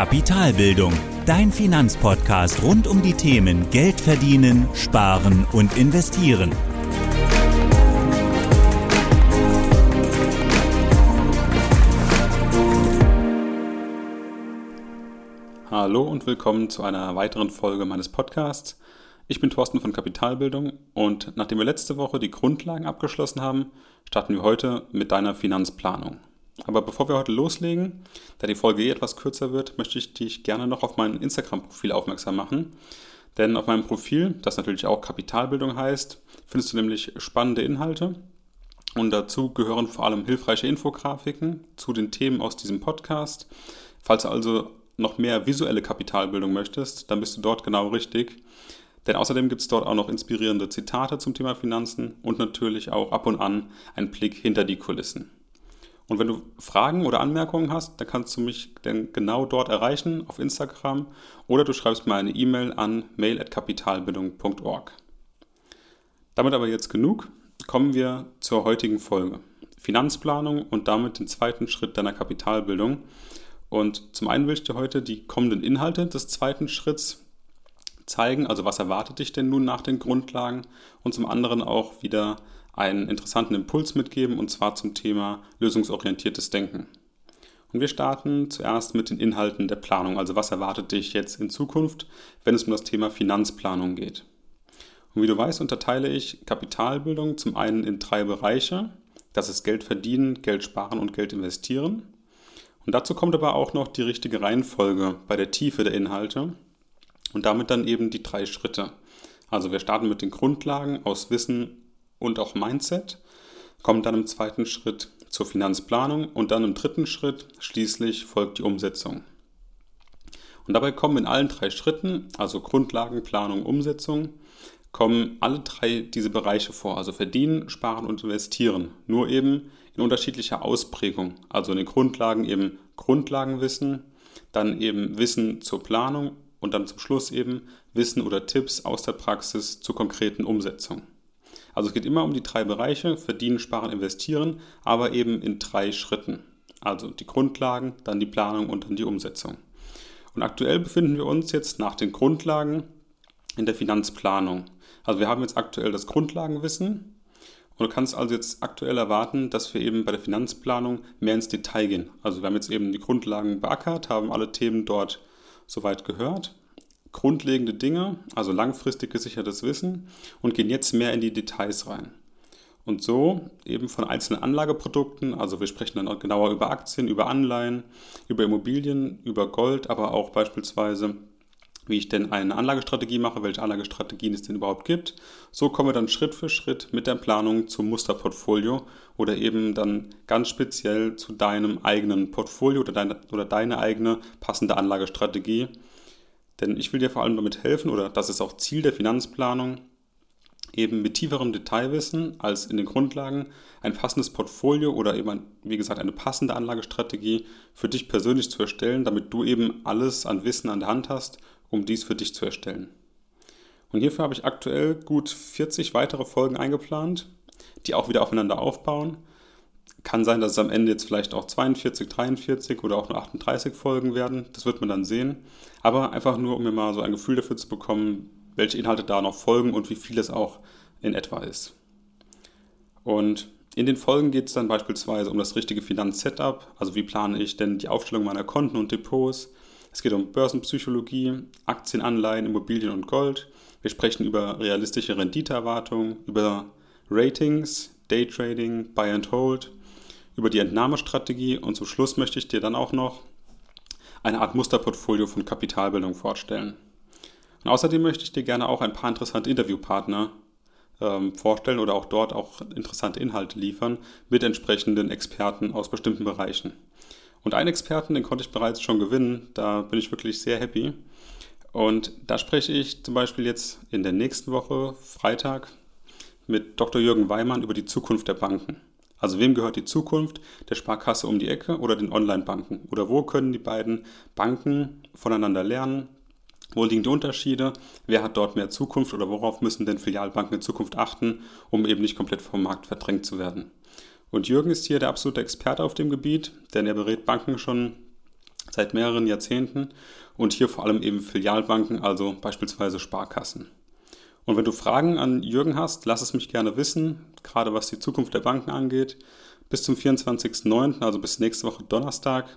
Kapitalbildung, dein Finanzpodcast rund um die Themen Geld verdienen, sparen und investieren. Hallo und willkommen zu einer weiteren Folge meines Podcasts. Ich bin Thorsten von Kapitalbildung und nachdem wir letzte Woche die Grundlagen abgeschlossen haben, starten wir heute mit deiner Finanzplanung. Aber bevor wir heute loslegen, da die Folge eh etwas kürzer wird, möchte ich dich gerne noch auf mein Instagram-Profil aufmerksam machen. Denn auf meinem Profil, das natürlich auch Kapitalbildung heißt, findest du nämlich spannende Inhalte. Und dazu gehören vor allem hilfreiche Infografiken zu den Themen aus diesem Podcast. Falls du also noch mehr visuelle Kapitalbildung möchtest, dann bist du dort genau richtig. Denn außerdem gibt es dort auch noch inspirierende Zitate zum Thema Finanzen und natürlich auch ab und an einen Blick hinter die Kulissen. Und wenn du Fragen oder Anmerkungen hast, dann kannst du mich dann genau dort erreichen auf Instagram oder du schreibst mir eine E-Mail an mail.kapitalbildung.org. Damit aber jetzt genug, kommen wir zur heutigen Folge. Finanzplanung und damit den zweiten Schritt deiner Kapitalbildung. Und zum einen will ich dir heute die kommenden Inhalte des zweiten Schritts zeigen, also was erwartet dich denn nun nach den Grundlagen und zum anderen auch wieder einen interessanten Impuls mitgeben und zwar zum Thema lösungsorientiertes Denken. Und wir starten zuerst mit den Inhalten der Planung, also was erwartet dich jetzt in Zukunft, wenn es um das Thema Finanzplanung geht. Und wie du weißt, unterteile ich Kapitalbildung zum einen in drei Bereiche. Das ist Geld verdienen, Geld sparen und Geld investieren. Und dazu kommt aber auch noch die richtige Reihenfolge bei der Tiefe der Inhalte und damit dann eben die drei Schritte. Also wir starten mit den Grundlagen aus Wissen, und auch Mindset, kommen dann im zweiten Schritt zur Finanzplanung und dann im dritten Schritt schließlich folgt die Umsetzung. Und dabei kommen in allen drei Schritten, also Grundlagen, Planung, Umsetzung, kommen alle drei diese Bereiche vor, also verdienen, sparen und investieren, nur eben in unterschiedlicher Ausprägung. Also in den Grundlagen eben Grundlagenwissen, dann eben Wissen zur Planung und dann zum Schluss eben Wissen oder Tipps aus der Praxis zur konkreten Umsetzung. Also es geht immer um die drei Bereiche, verdienen, sparen, investieren, aber eben in drei Schritten. Also die Grundlagen, dann die Planung und dann die Umsetzung. Und aktuell befinden wir uns jetzt nach den Grundlagen in der Finanzplanung. Also wir haben jetzt aktuell das Grundlagenwissen und du kannst also jetzt aktuell erwarten, dass wir eben bei der Finanzplanung mehr ins Detail gehen. Also wir haben jetzt eben die Grundlagen beackert, haben alle Themen dort soweit gehört grundlegende Dinge, also langfristig gesichertes Wissen und gehen jetzt mehr in die Details rein. Und so eben von einzelnen Anlageprodukten, also wir sprechen dann genauer über Aktien, über Anleihen, über Immobilien, über Gold, aber auch beispielsweise, wie ich denn eine Anlagestrategie mache, welche Anlagestrategien es denn überhaupt gibt. So kommen wir dann Schritt für Schritt mit der Planung zum Musterportfolio oder eben dann ganz speziell zu deinem eigenen Portfolio oder deine, oder deine eigene passende Anlagestrategie denn ich will dir vor allem damit helfen, oder das ist auch Ziel der Finanzplanung, eben mit tieferem Detailwissen als in den Grundlagen ein passendes Portfolio oder eben, wie gesagt, eine passende Anlagestrategie für dich persönlich zu erstellen, damit du eben alles an Wissen an der Hand hast, um dies für dich zu erstellen. Und hierfür habe ich aktuell gut 40 weitere Folgen eingeplant, die auch wieder aufeinander aufbauen. Kann sein, dass es am Ende jetzt vielleicht auch 42, 43 oder auch nur 38 Folgen werden. Das wird man dann sehen. Aber einfach nur, um mir mal so ein Gefühl dafür zu bekommen, welche Inhalte da noch folgen und wie viel es auch in etwa ist. Und in den Folgen geht es dann beispielsweise um das richtige Finanzsetup, also wie plane ich denn die Aufstellung meiner Konten und Depots. Es geht um Börsenpsychologie, Aktien, Anleihen, Immobilien und Gold. Wir sprechen über realistische Renditeerwartungen, über Ratings, Daytrading, Buy and Hold, über die Entnahmestrategie und zum Schluss möchte ich dir dann auch noch eine Art Musterportfolio von Kapitalbildung vorstellen. Und außerdem möchte ich dir gerne auch ein paar interessante Interviewpartner ähm, vorstellen oder auch dort auch interessante Inhalte liefern mit entsprechenden Experten aus bestimmten Bereichen. Und einen Experten, den konnte ich bereits schon gewinnen, da bin ich wirklich sehr happy. Und da spreche ich zum Beispiel jetzt in der nächsten Woche, Freitag, mit Dr. Jürgen Weimann über die Zukunft der Banken. Also wem gehört die Zukunft? Der Sparkasse um die Ecke oder den Online-Banken? Oder wo können die beiden Banken voneinander lernen? Wo liegen die Unterschiede? Wer hat dort mehr Zukunft oder worauf müssen denn Filialbanken in Zukunft achten, um eben nicht komplett vom Markt verdrängt zu werden? Und Jürgen ist hier der absolute Experte auf dem Gebiet, denn er berät Banken schon seit mehreren Jahrzehnten und hier vor allem eben Filialbanken, also beispielsweise Sparkassen. Und wenn du Fragen an Jürgen hast, lass es mich gerne wissen, gerade was die Zukunft der Banken angeht. Bis zum 24.09., also bis nächste Woche Donnerstag,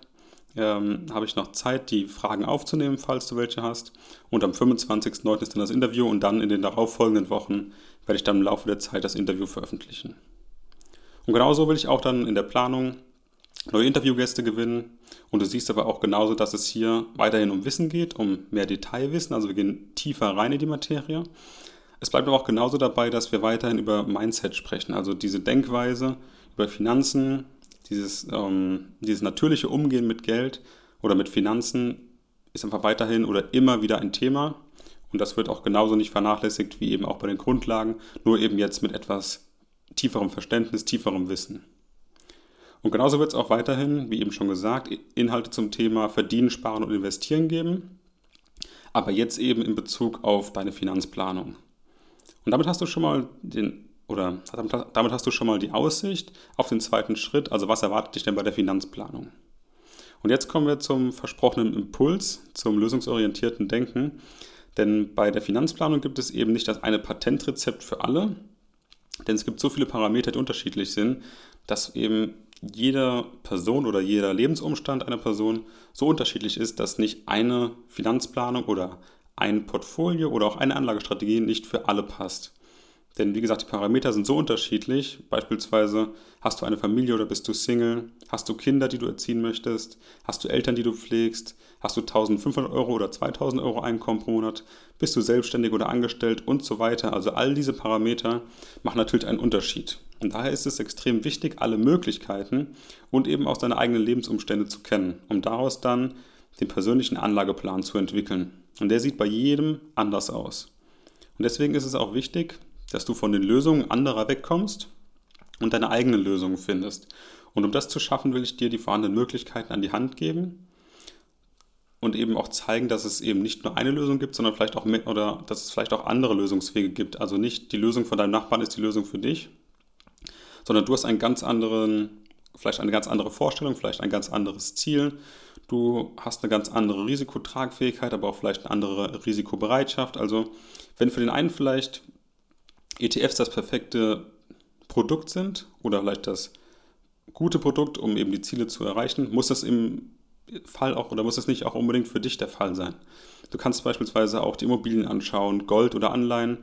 ähm, habe ich noch Zeit, die Fragen aufzunehmen, falls du welche hast. Und am 25.09. ist dann das Interview und dann in den darauffolgenden Wochen werde ich dann im Laufe der Zeit das Interview veröffentlichen. Und genauso will ich auch dann in der Planung neue Interviewgäste gewinnen. Und du siehst aber auch genauso, dass es hier weiterhin um Wissen geht, um mehr Detailwissen. Also wir gehen tiefer rein in die Materie. Es bleibt aber auch genauso dabei, dass wir weiterhin über Mindset sprechen, also diese Denkweise über Finanzen, dieses, ähm, dieses natürliche Umgehen mit Geld oder mit Finanzen ist einfach weiterhin oder immer wieder ein Thema. Und das wird auch genauso nicht vernachlässigt wie eben auch bei den Grundlagen, nur eben jetzt mit etwas tieferem Verständnis, tieferem Wissen. Und genauso wird es auch weiterhin, wie eben schon gesagt, Inhalte zum Thema Verdienen, Sparen und Investieren geben, aber jetzt eben in Bezug auf deine Finanzplanung. Und damit hast du schon mal den oder damit hast du schon mal die Aussicht auf den zweiten Schritt, also was erwartet dich denn bei der Finanzplanung? Und jetzt kommen wir zum versprochenen Impuls, zum lösungsorientierten Denken. Denn bei der Finanzplanung gibt es eben nicht das eine Patentrezept für alle, denn es gibt so viele Parameter, die unterschiedlich sind, dass eben jeder Person oder jeder Lebensumstand einer Person so unterschiedlich ist, dass nicht eine Finanzplanung oder ein Portfolio oder auch eine Anlagestrategie nicht für alle passt. Denn wie gesagt, die Parameter sind so unterschiedlich. Beispielsweise hast du eine Familie oder bist du Single? Hast du Kinder, die du erziehen möchtest? Hast du Eltern, die du pflegst? Hast du 1500 Euro oder 2000 Euro Einkommen pro Monat? Bist du selbstständig oder angestellt und so weiter? Also all diese Parameter machen natürlich einen Unterschied. Und daher ist es extrem wichtig, alle Möglichkeiten und eben auch deine eigenen Lebensumstände zu kennen, um daraus dann den persönlichen Anlageplan zu entwickeln. Und der sieht bei jedem anders aus. Und deswegen ist es auch wichtig, dass du von den Lösungen anderer wegkommst und deine eigene Lösung findest. Und um das zu schaffen, will ich dir die vorhandenen Möglichkeiten an die Hand geben und eben auch zeigen, dass es eben nicht nur eine Lösung gibt, sondern vielleicht auch mehr, oder dass es vielleicht auch andere Lösungswege gibt. Also nicht die Lösung von deinem Nachbarn ist die Lösung für dich, sondern du hast einen ganz anderen, vielleicht eine ganz andere Vorstellung, vielleicht ein ganz anderes Ziel. Du hast eine ganz andere Risikotragfähigkeit, aber auch vielleicht eine andere Risikobereitschaft. Also wenn für den einen vielleicht ETFs das perfekte Produkt sind oder vielleicht das gute Produkt, um eben die Ziele zu erreichen, muss das im Fall auch oder muss das nicht auch unbedingt für dich der Fall sein. Du kannst beispielsweise auch die Immobilien anschauen, Gold oder Anleihen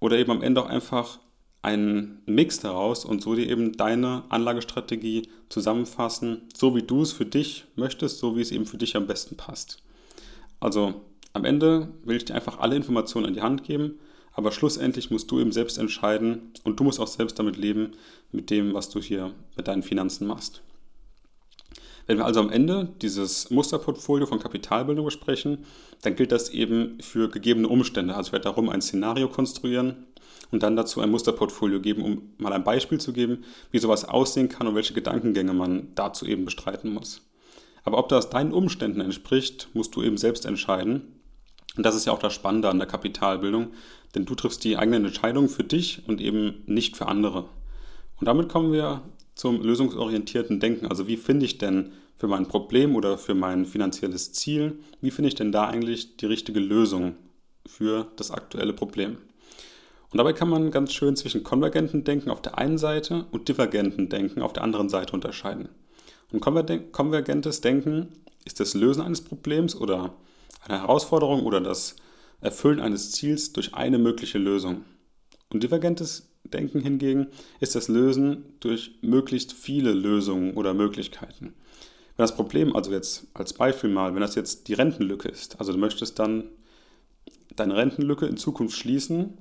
oder eben am Ende auch einfach einen Mix daraus und so dir eben deine Anlagestrategie zusammenfassen, so wie du es für dich möchtest, so wie es eben für dich am besten passt. Also am Ende will ich dir einfach alle Informationen an die Hand geben aber schlussendlich musst du eben selbst entscheiden und du musst auch selbst damit leben, mit dem, was du hier mit deinen Finanzen machst. Wenn wir also am Ende dieses Musterportfolio von Kapitalbildung besprechen, dann gilt das eben für gegebene Umstände. Also ich werde darum ein Szenario konstruieren und dann dazu ein Musterportfolio geben, um mal ein Beispiel zu geben, wie sowas aussehen kann und welche Gedankengänge man dazu eben bestreiten muss. Aber ob das deinen Umständen entspricht, musst du eben selbst entscheiden. Und das ist ja auch das Spannende an der Kapitalbildung, denn du triffst die eigenen Entscheidungen für dich und eben nicht für andere. Und damit kommen wir zum lösungsorientierten Denken. Also wie finde ich denn für mein Problem oder für mein finanzielles Ziel, wie finde ich denn da eigentlich die richtige Lösung für das aktuelle Problem? Und dabei kann man ganz schön zwischen konvergenten Denken auf der einen Seite und divergenten Denken auf der anderen Seite unterscheiden. Und konvergentes Denken ist das Lösen eines Problems oder eine Herausforderung oder das Erfüllen eines Ziels durch eine mögliche Lösung. Und divergentes Denken hingegen ist das Lösen durch möglichst viele Lösungen oder Möglichkeiten. Wenn das Problem, also jetzt als Beispiel mal, wenn das jetzt die Rentenlücke ist, also du möchtest dann deine Rentenlücke in Zukunft schließen,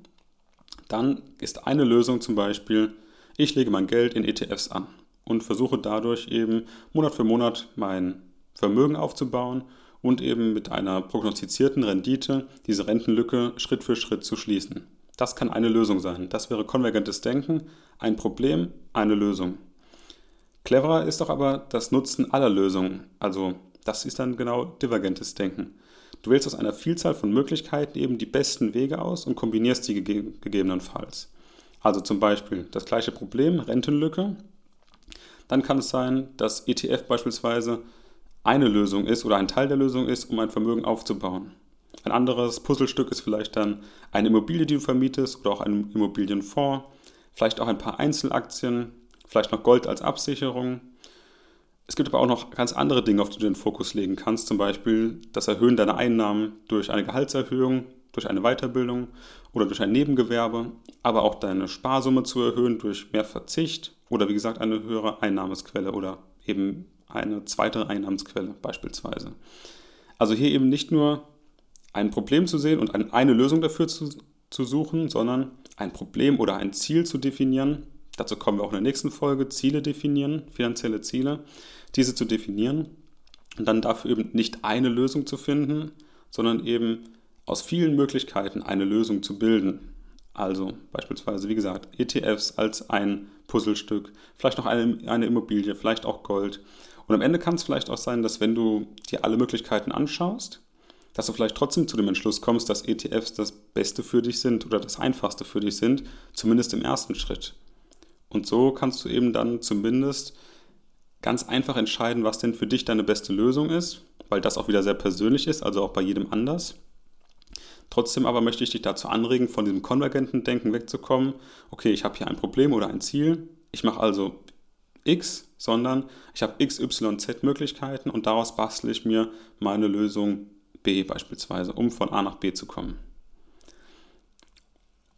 dann ist eine Lösung zum Beispiel, ich lege mein Geld in ETFs an und versuche dadurch eben Monat für Monat mein Vermögen aufzubauen und eben mit einer prognostizierten Rendite diese Rentenlücke Schritt für Schritt zu schließen. Das kann eine Lösung sein. Das wäre konvergentes Denken, ein Problem, eine Lösung. Cleverer ist doch aber das Nutzen aller Lösungen. Also das ist dann genau divergentes Denken. Du wählst aus einer Vielzahl von Möglichkeiten eben die besten Wege aus und kombinierst die gegebenenfalls. Also zum Beispiel das gleiche Problem, Rentenlücke. Dann kann es sein, dass ETF beispielsweise eine Lösung ist oder ein Teil der Lösung ist, um ein Vermögen aufzubauen. Ein anderes Puzzlestück ist vielleicht dann eine Immobilie, die du vermietest oder auch ein Immobilienfonds, vielleicht auch ein paar Einzelaktien, vielleicht noch Gold als Absicherung. Es gibt aber auch noch ganz andere Dinge, auf die du den Fokus legen kannst, zum Beispiel das Erhöhen deiner Einnahmen durch eine Gehaltserhöhung, durch eine Weiterbildung oder durch ein Nebengewerbe, aber auch deine Sparsumme zu erhöhen durch mehr Verzicht oder wie gesagt eine höhere Einnahmesquelle oder eben eine zweite Einnahmensquelle beispielsweise. Also hier eben nicht nur ein Problem zu sehen und eine Lösung dafür zu, zu suchen, sondern ein Problem oder ein Ziel zu definieren. Dazu kommen wir auch in der nächsten Folge. Ziele definieren, finanzielle Ziele, diese zu definieren und dann dafür eben nicht eine Lösung zu finden, sondern eben aus vielen Möglichkeiten eine Lösung zu bilden. Also beispielsweise, wie gesagt, ETFs als ein Puzzlestück, vielleicht noch eine, eine Immobilie, vielleicht auch Gold. Und am Ende kann es vielleicht auch sein, dass wenn du dir alle Möglichkeiten anschaust, dass du vielleicht trotzdem zu dem Entschluss kommst, dass ETFs das Beste für dich sind oder das Einfachste für dich sind, zumindest im ersten Schritt. Und so kannst du eben dann zumindest ganz einfach entscheiden, was denn für dich deine beste Lösung ist, weil das auch wieder sehr persönlich ist, also auch bei jedem anders. Trotzdem aber möchte ich dich dazu anregen, von diesem konvergenten Denken wegzukommen. Okay, ich habe hier ein Problem oder ein Ziel. Ich mache also X, sondern ich habe X, Y, Z Möglichkeiten und daraus bastle ich mir meine Lösung B beispielsweise, um von A nach B zu kommen.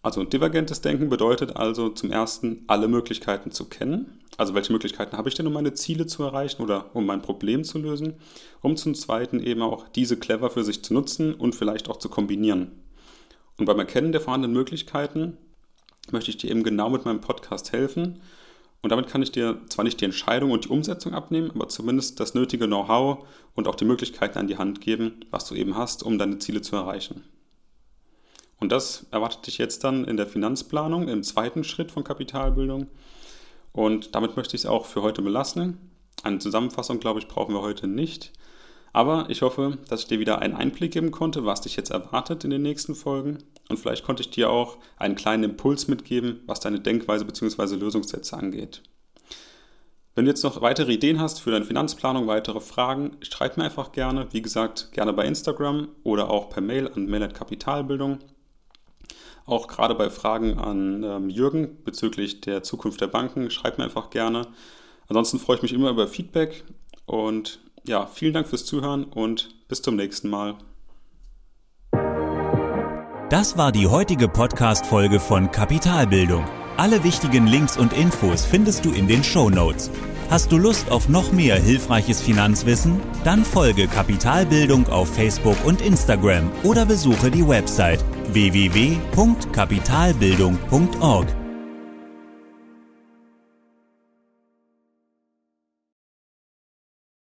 Also divergentes Denken bedeutet also zum ersten, alle Möglichkeiten zu kennen. Also welche Möglichkeiten habe ich denn, um meine Ziele zu erreichen oder um mein Problem zu lösen? Um zum zweiten eben auch diese clever für sich zu nutzen und vielleicht auch zu kombinieren. Und beim Erkennen der vorhandenen Möglichkeiten möchte ich dir eben genau mit meinem Podcast helfen. Und damit kann ich dir zwar nicht die Entscheidung und die Umsetzung abnehmen, aber zumindest das nötige Know-how und auch die Möglichkeiten an die Hand geben, was du eben hast, um deine Ziele zu erreichen. Und das erwartet dich jetzt dann in der Finanzplanung, im zweiten Schritt von Kapitalbildung. Und damit möchte ich es auch für heute belassen. Eine Zusammenfassung, glaube ich, brauchen wir heute nicht. Aber ich hoffe, dass ich dir wieder einen Einblick geben konnte, was dich jetzt erwartet in den nächsten Folgen. Und vielleicht konnte ich dir auch einen kleinen Impuls mitgeben, was deine Denkweise bzw. Lösungssätze angeht. Wenn du jetzt noch weitere Ideen hast für deine Finanzplanung, weitere Fragen, schreib mir einfach gerne. Wie gesagt, gerne bei Instagram oder auch per Mail an Kapitalbildung. Auch gerade bei Fragen an ähm, Jürgen bezüglich der Zukunft der Banken, schreibt mir einfach gerne. Ansonsten freue ich mich immer über Feedback und ja, vielen Dank fürs Zuhören und bis zum nächsten Mal. Das war die heutige Podcast-Folge von Kapitalbildung. Alle wichtigen Links und Infos findest du in den Show Notes. Hast du Lust auf noch mehr hilfreiches Finanzwissen? Dann folge Kapitalbildung auf Facebook und Instagram oder besuche die Website www.kapitalbildung.org.